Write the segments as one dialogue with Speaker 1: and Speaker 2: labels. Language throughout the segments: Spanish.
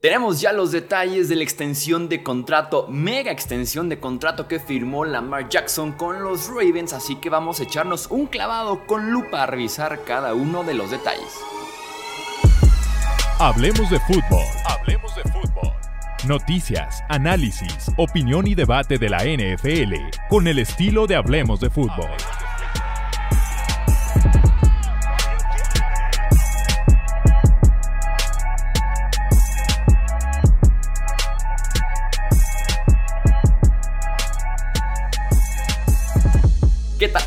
Speaker 1: Tenemos ya los detalles de la extensión de contrato, mega extensión de contrato que firmó Lamar Jackson con los Ravens, así que vamos a echarnos un clavado con lupa a revisar cada uno de los detalles.
Speaker 2: Hablemos de fútbol. Hablemos de fútbol. Noticias, análisis, opinión y debate de la NFL con el estilo de Hablemos de fútbol.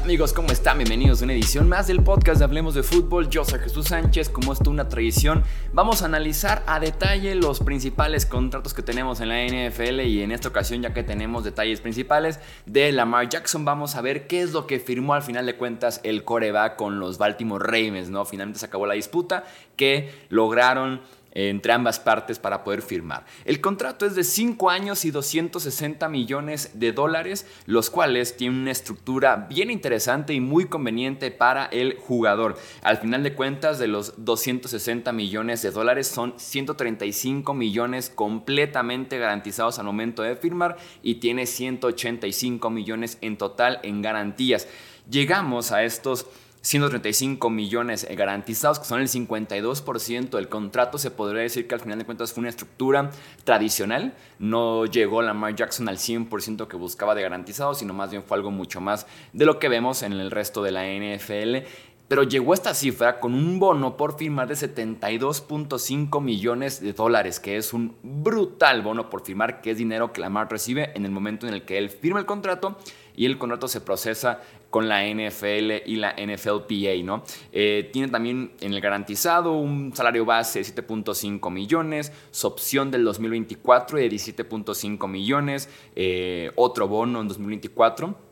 Speaker 1: Amigos? ¿Cómo están? Bienvenidos a una edición más del podcast de Hablemos de Fútbol. Yo soy Jesús Sánchez, como es una tradición, vamos a analizar a detalle los principales contratos que tenemos en la NFL y en esta ocasión ya que tenemos detalles principales de Lamar Jackson, vamos a ver qué es lo que firmó al final de cuentas el coreback con los Baltimore Ravens, ¿no? Finalmente se acabó la disputa que lograron entre ambas partes para poder firmar. El contrato es de 5 años y 260 millones de dólares, los cuales tienen una estructura bien interesante y muy conveniente para el jugador. Al final de cuentas, de los 260 millones de dólares son 135 millones completamente garantizados al momento de firmar y tiene 185 millones en total en garantías. Llegamos a estos 135 millones garantizados, que son el 52% del contrato. Se podría decir que al final de cuentas fue una estructura tradicional. No llegó Lamar Jackson al 100% que buscaba de garantizado, sino más bien fue algo mucho más de lo que vemos en el resto de la NFL. Pero llegó esta cifra con un bono por firmar de 72.5 millones de dólares, que es un brutal bono por firmar, que es dinero que Lamar recibe en el momento en el que él firma el contrato y el contrato se procesa con la NFL y la NFLPA, ¿no? Eh, tiene también en el garantizado un salario base de 7.5 millones, su opción del 2024 de 17.5 millones, eh, otro bono en 2024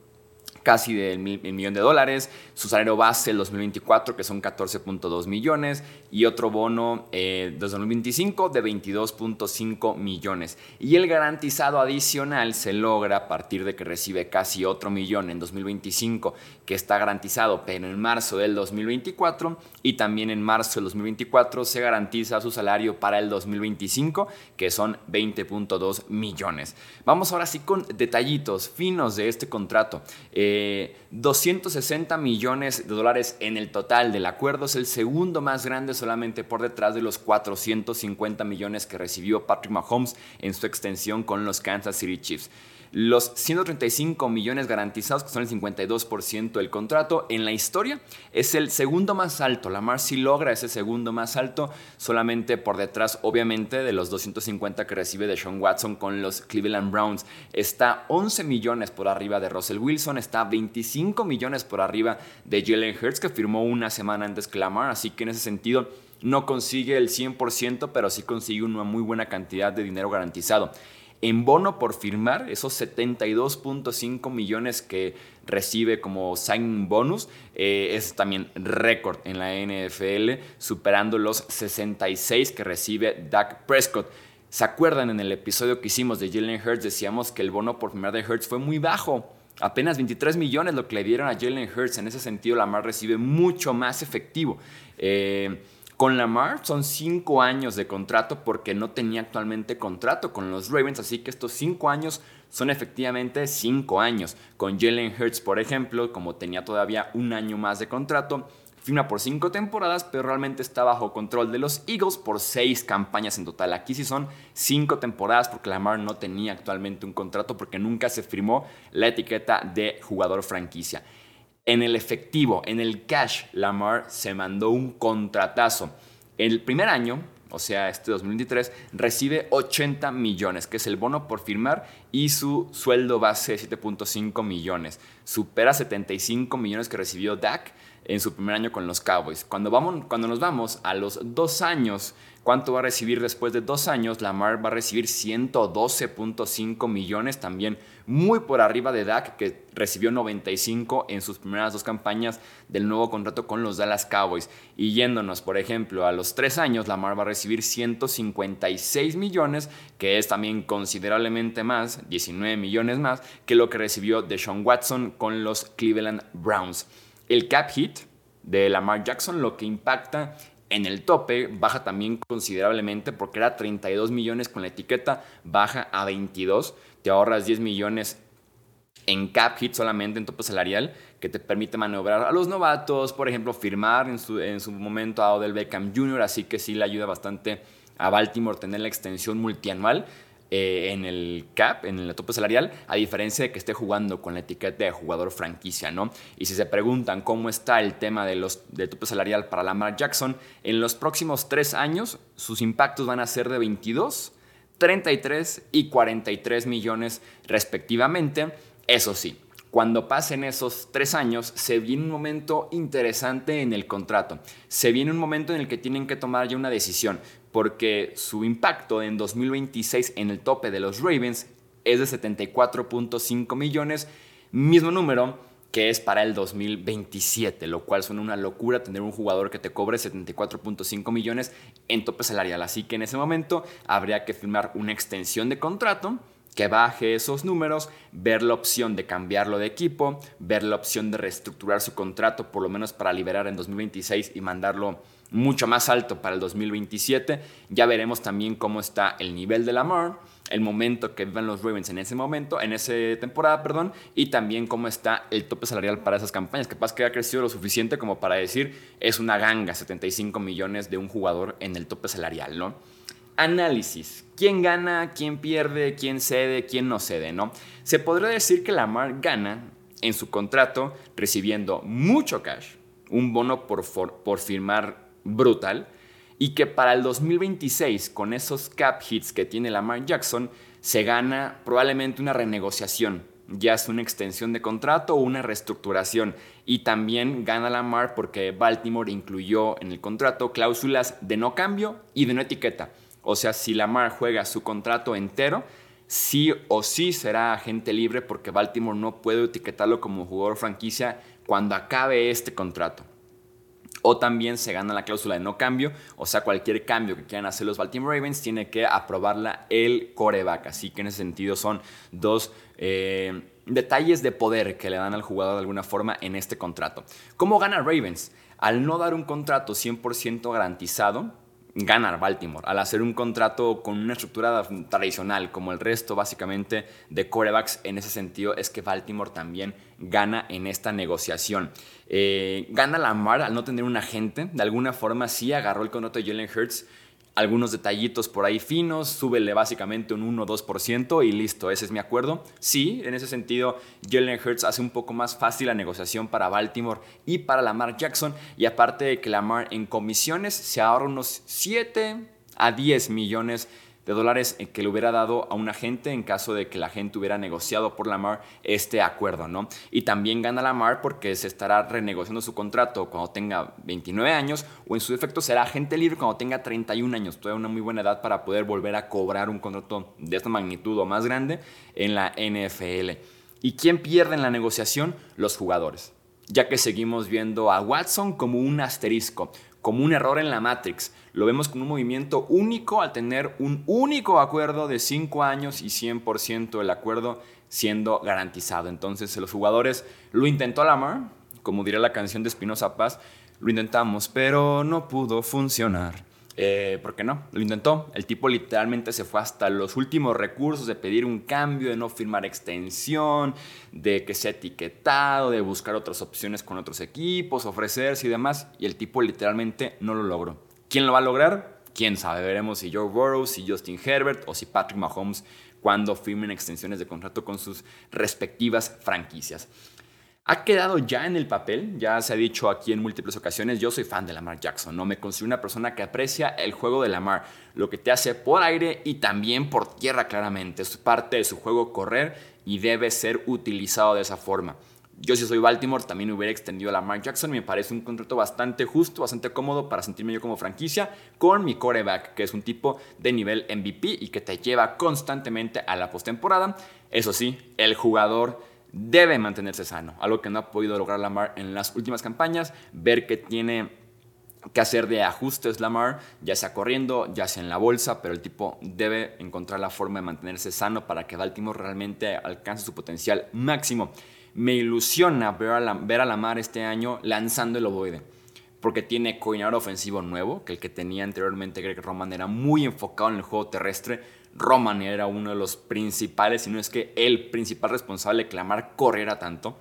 Speaker 1: casi del millón de dólares, su salario base el 2024 que son 14.2 millones y otro bono eh, 2025 de 22.5 millones. Y el garantizado adicional se logra a partir de que recibe casi otro millón en 2025 que está garantizado, pero en marzo del 2024 y también en marzo del 2024 se garantiza su salario para el 2025 que son 20.2 millones. Vamos ahora sí con detallitos finos de este contrato. Eh, 260 millones de dólares en el total del acuerdo. Es el segundo más grande solamente por detrás de los 450 millones que recibió Patrick Mahomes en su extensión con los Kansas City Chiefs. Los 135 millones garantizados, que son el 52% del contrato en la historia, es el segundo más alto. Lamar sí logra ese segundo más alto, solamente por detrás, obviamente, de los 250 que recibe de Sean Watson con los Cleveland Browns. Está 11 millones por arriba de Russell Wilson, está 25 millones por arriba de Jalen Hurts, que firmó una semana antes que Lamar, así que en ese sentido no consigue el 100%, pero sí consigue una muy buena cantidad de dinero garantizado en bono por firmar, esos 72.5 millones que recibe como sign bonus, eh, es también récord en la NFL, superando los 66 que recibe Dak Prescott. ¿Se acuerdan en el episodio que hicimos de Jalen Hurts? Decíamos que el bono por firmar de Hurts fue muy bajo. Apenas 23 millones lo que le dieron a Jalen Hurts. En ese sentido, Lamar recibe mucho más efectivo. Eh, con Lamar son cinco años de contrato porque no tenía actualmente contrato con los Ravens, así que estos cinco años son efectivamente cinco años. Con Jalen Hurts, por ejemplo, como tenía todavía un año más de contrato, firma por cinco temporadas, pero realmente está bajo control de los Eagles por seis campañas en total. Aquí sí son cinco temporadas porque Lamar no tenía actualmente un contrato porque nunca se firmó la etiqueta de jugador franquicia. En el efectivo, en el cash, Lamar se mandó un contratazo. El primer año, o sea, este 2023, recibe 80 millones, que es el bono por firmar, y su sueldo base de 7.5 millones. Supera 75 millones que recibió Dak en su primer año con los Cowboys. Cuando, vamos, cuando nos vamos a los dos años, ¿cuánto va a recibir después de dos años? Lamar va a recibir 112.5 millones, también muy por arriba de Dak, que recibió 95 en sus primeras dos campañas del nuevo contrato con los Dallas Cowboys. Y yéndonos, por ejemplo, a los tres años, Lamar va a recibir 156 millones, que es también considerablemente más, 19 millones más, que lo que recibió Deshaun Watson con los Cleveland Browns. El cap hit de Lamar Jackson lo que impacta En el tope baja también considerablemente porque era 32 millones con la etiqueta, baja a 22, te ahorras 10 millones en cap hit solamente en tope salarial que te permite maniobrar a los novatos, por ejemplo, firmar en su, en su momento a Odell Beckham Jr., así que sí le ayuda bastante a Baltimore tener la extensión multianual eh, en el cap, en el tope salarial, a diferencia de que esté jugando con la etiqueta de jugador franquicia, ¿no? Y si se preguntan cómo está el tema de los de tope salarial para Lamar Jackson, en los próximos tres años sus impactos van a ser de 22, 33 y 43 millones respectivamente. Eso sí, cuando pasen esos tres años, se viene un momento interesante en el contrato. Se viene un momento en el que tienen que tomar ya una decisión porque su impacto en 2026 en el tope de los Ravens es de 74.5 millones, mismo número que es para el 2027, lo cual suena una locura tener un jugador que te cobre 74.5 millones en tope salarial. Así que en ese momento habría que firmar una extensión de contrato que baje esos números, ver la opción de cambiarlo de equipo, ver la opción de reestructurar su contrato, por lo menos para liberar en 2026 y mandarlo mucho más alto para el 2027. Ya veremos también cómo está el nivel de Lamar, el momento que vivan los Ravens en ese momento, en esa temporada, perdón, y también cómo está el tope salarial para esas campañas. Capaz que ha crecido lo suficiente como para decir es una ganga, 75 millones de un jugador en el tope salarial, ¿no? Análisis. ¿Quién gana? ¿Quién pierde? ¿Quién cede? ¿Quién no cede? ¿no? Se podría decir que Lamar gana en su contrato recibiendo mucho cash, un bono por, por firmar brutal y que para el 2026, con esos cap hits que tiene Lamar Jackson, se gana probablemente una renegociación, ya es una extensión de contrato o una reestructuración. Y también gana Lamar porque Baltimore incluyó en el contrato cláusulas de no cambio y de no etiqueta. O sea, si Lamar juega su contrato entero, sí o sí será agente libre porque Baltimore no puede etiquetarlo como jugador franquicia cuando acabe este contrato o también se gana la cláusula de no cambio, o sea, cualquier cambio que quieran hacer los Baltimore Ravens tiene que aprobarla el coreback. Así que en ese sentido son dos eh, detalles de poder que le dan al jugador de alguna forma en este contrato. ¿Cómo gana Ravens? Al no dar un contrato 100% garantizado, ganar Baltimore al hacer un contrato con una estructura tradicional como el resto básicamente de corebacks en ese sentido es que Baltimore también gana en esta negociación. Eh, gana Lamar al no tener un agente, de alguna forma sí agarró el contrato de Jalen Hurts algunos detallitos por ahí finos, súbele básicamente un 1 o 2% y listo, ese es mi acuerdo. Sí, en ese sentido, Jalen Hurts hace un poco más fácil la negociación para Baltimore y para Lamar Jackson, y aparte de que Lamar en comisiones se ahorra unos 7 a 10 millones de dólares que le hubiera dado a un agente en caso de que la gente hubiera negociado por Lamar este acuerdo, ¿no? Y también gana Lamar porque se estará renegociando su contrato cuando tenga 29 años o en su defecto será agente libre cuando tenga 31 años, toda una muy buena edad para poder volver a cobrar un contrato de esta magnitud o más grande en la NFL. ¿Y quién pierde en la negociación? Los jugadores ya que seguimos viendo a Watson como un asterisco, como un error en la Matrix. Lo vemos como un movimiento único al tener un único acuerdo de 5 años y 100% el acuerdo siendo garantizado. Entonces los jugadores lo intentó Lamar, como diría la canción de Espinosa Paz, lo intentamos, pero no pudo funcionar. Eh, ¿Por qué no? Lo intentó. El tipo literalmente se fue hasta los últimos recursos de pedir un cambio, de no firmar extensión, de que sea etiquetado, de buscar otras opciones con otros equipos, ofrecerse y demás. Y el tipo literalmente no lo logró. ¿Quién lo va a lograr? Quién sabe. Veremos si Joe Burrow, si Justin Herbert o si Patrick Mahomes cuando firmen extensiones de contrato con sus respectivas franquicias. Ha quedado ya en el papel, ya se ha dicho aquí en múltiples ocasiones, yo soy fan de Lamar Jackson, no me considero una persona que aprecia el juego de Lamar, lo que te hace por aire y también por tierra claramente, es parte de su juego correr y debe ser utilizado de esa forma. Yo si soy Baltimore también hubiera extendido a Lamar Jackson, me parece un contrato bastante justo, bastante cómodo para sentirme yo como franquicia con mi coreback, que es un tipo de nivel MVP y que te lleva constantemente a la postemporada. Eso sí, el jugador debe mantenerse sano, algo que no ha podido lograr Lamar en las últimas campañas, ver que tiene que hacer de ajustes Lamar, ya sea corriendo, ya sea en la bolsa, pero el tipo debe encontrar la forma de mantenerse sano para que Baltimore realmente alcance su potencial máximo. Me ilusiona ver a, ver a Lamar este año lanzando el ovoide porque tiene coordinador ofensivo nuevo, que el que tenía anteriormente Greg Roman era muy enfocado en el juego terrestre. Roman era uno de los principales, si no es que el principal responsable de que Lamar corriera tanto.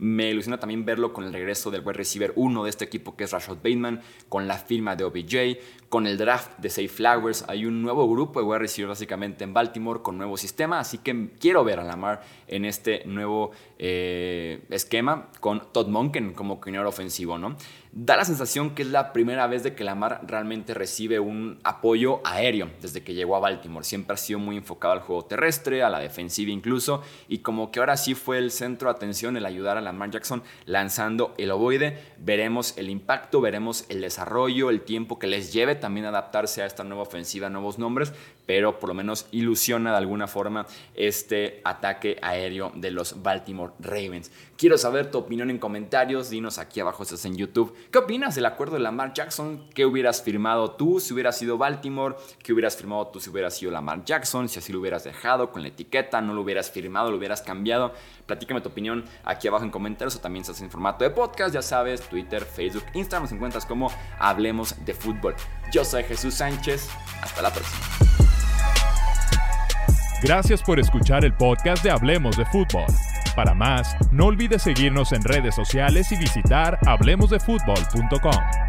Speaker 1: Me ilusiona también verlo con el regreso del wide receiver 1 de este equipo que es Rashad Bateman, con la firma de OBJ, con el draft de Safe Flowers. Hay un nuevo grupo de wide receivers básicamente en Baltimore con nuevo sistema, así que quiero ver a Lamar en este nuevo eh, esquema con Todd Monken como coordinador ofensivo, ¿no? Da la sensación que es la primera vez de que Lamar realmente recibe un apoyo aéreo desde que llegó a Baltimore. Siempre ha sido muy enfocado al juego terrestre, a la defensiva incluso, y como que ahora sí fue el centro de atención el ayudar a Lamar Jackson lanzando el ovoide. Veremos el impacto, veremos el desarrollo, el tiempo que les lleve también adaptarse a esta nueva ofensiva, nuevos nombres, pero por lo menos ilusiona de alguna forma este ataque aéreo de los Baltimore Ravens. Quiero saber tu opinión en comentarios, dinos aquí abajo si estás en YouTube ¿Qué opinas del acuerdo de Lamar Jackson? ¿Qué hubieras firmado tú si hubieras sido Baltimore? ¿Qué hubieras firmado tú si hubieras sido Lamar Jackson? Si así lo hubieras dejado con la etiqueta, no lo hubieras firmado, lo hubieras cambiado. Platícame tu opinión aquí abajo en comentarios o también si estás en formato de podcast, ya sabes, Twitter, Facebook, Instagram, nos encuentras como Hablemos de Fútbol. Yo soy Jesús Sánchez, hasta la próxima.
Speaker 2: Gracias por escuchar el podcast de Hablemos de Fútbol. Para más, no olvides seguirnos en redes sociales y visitar hablemosdefutbol.com.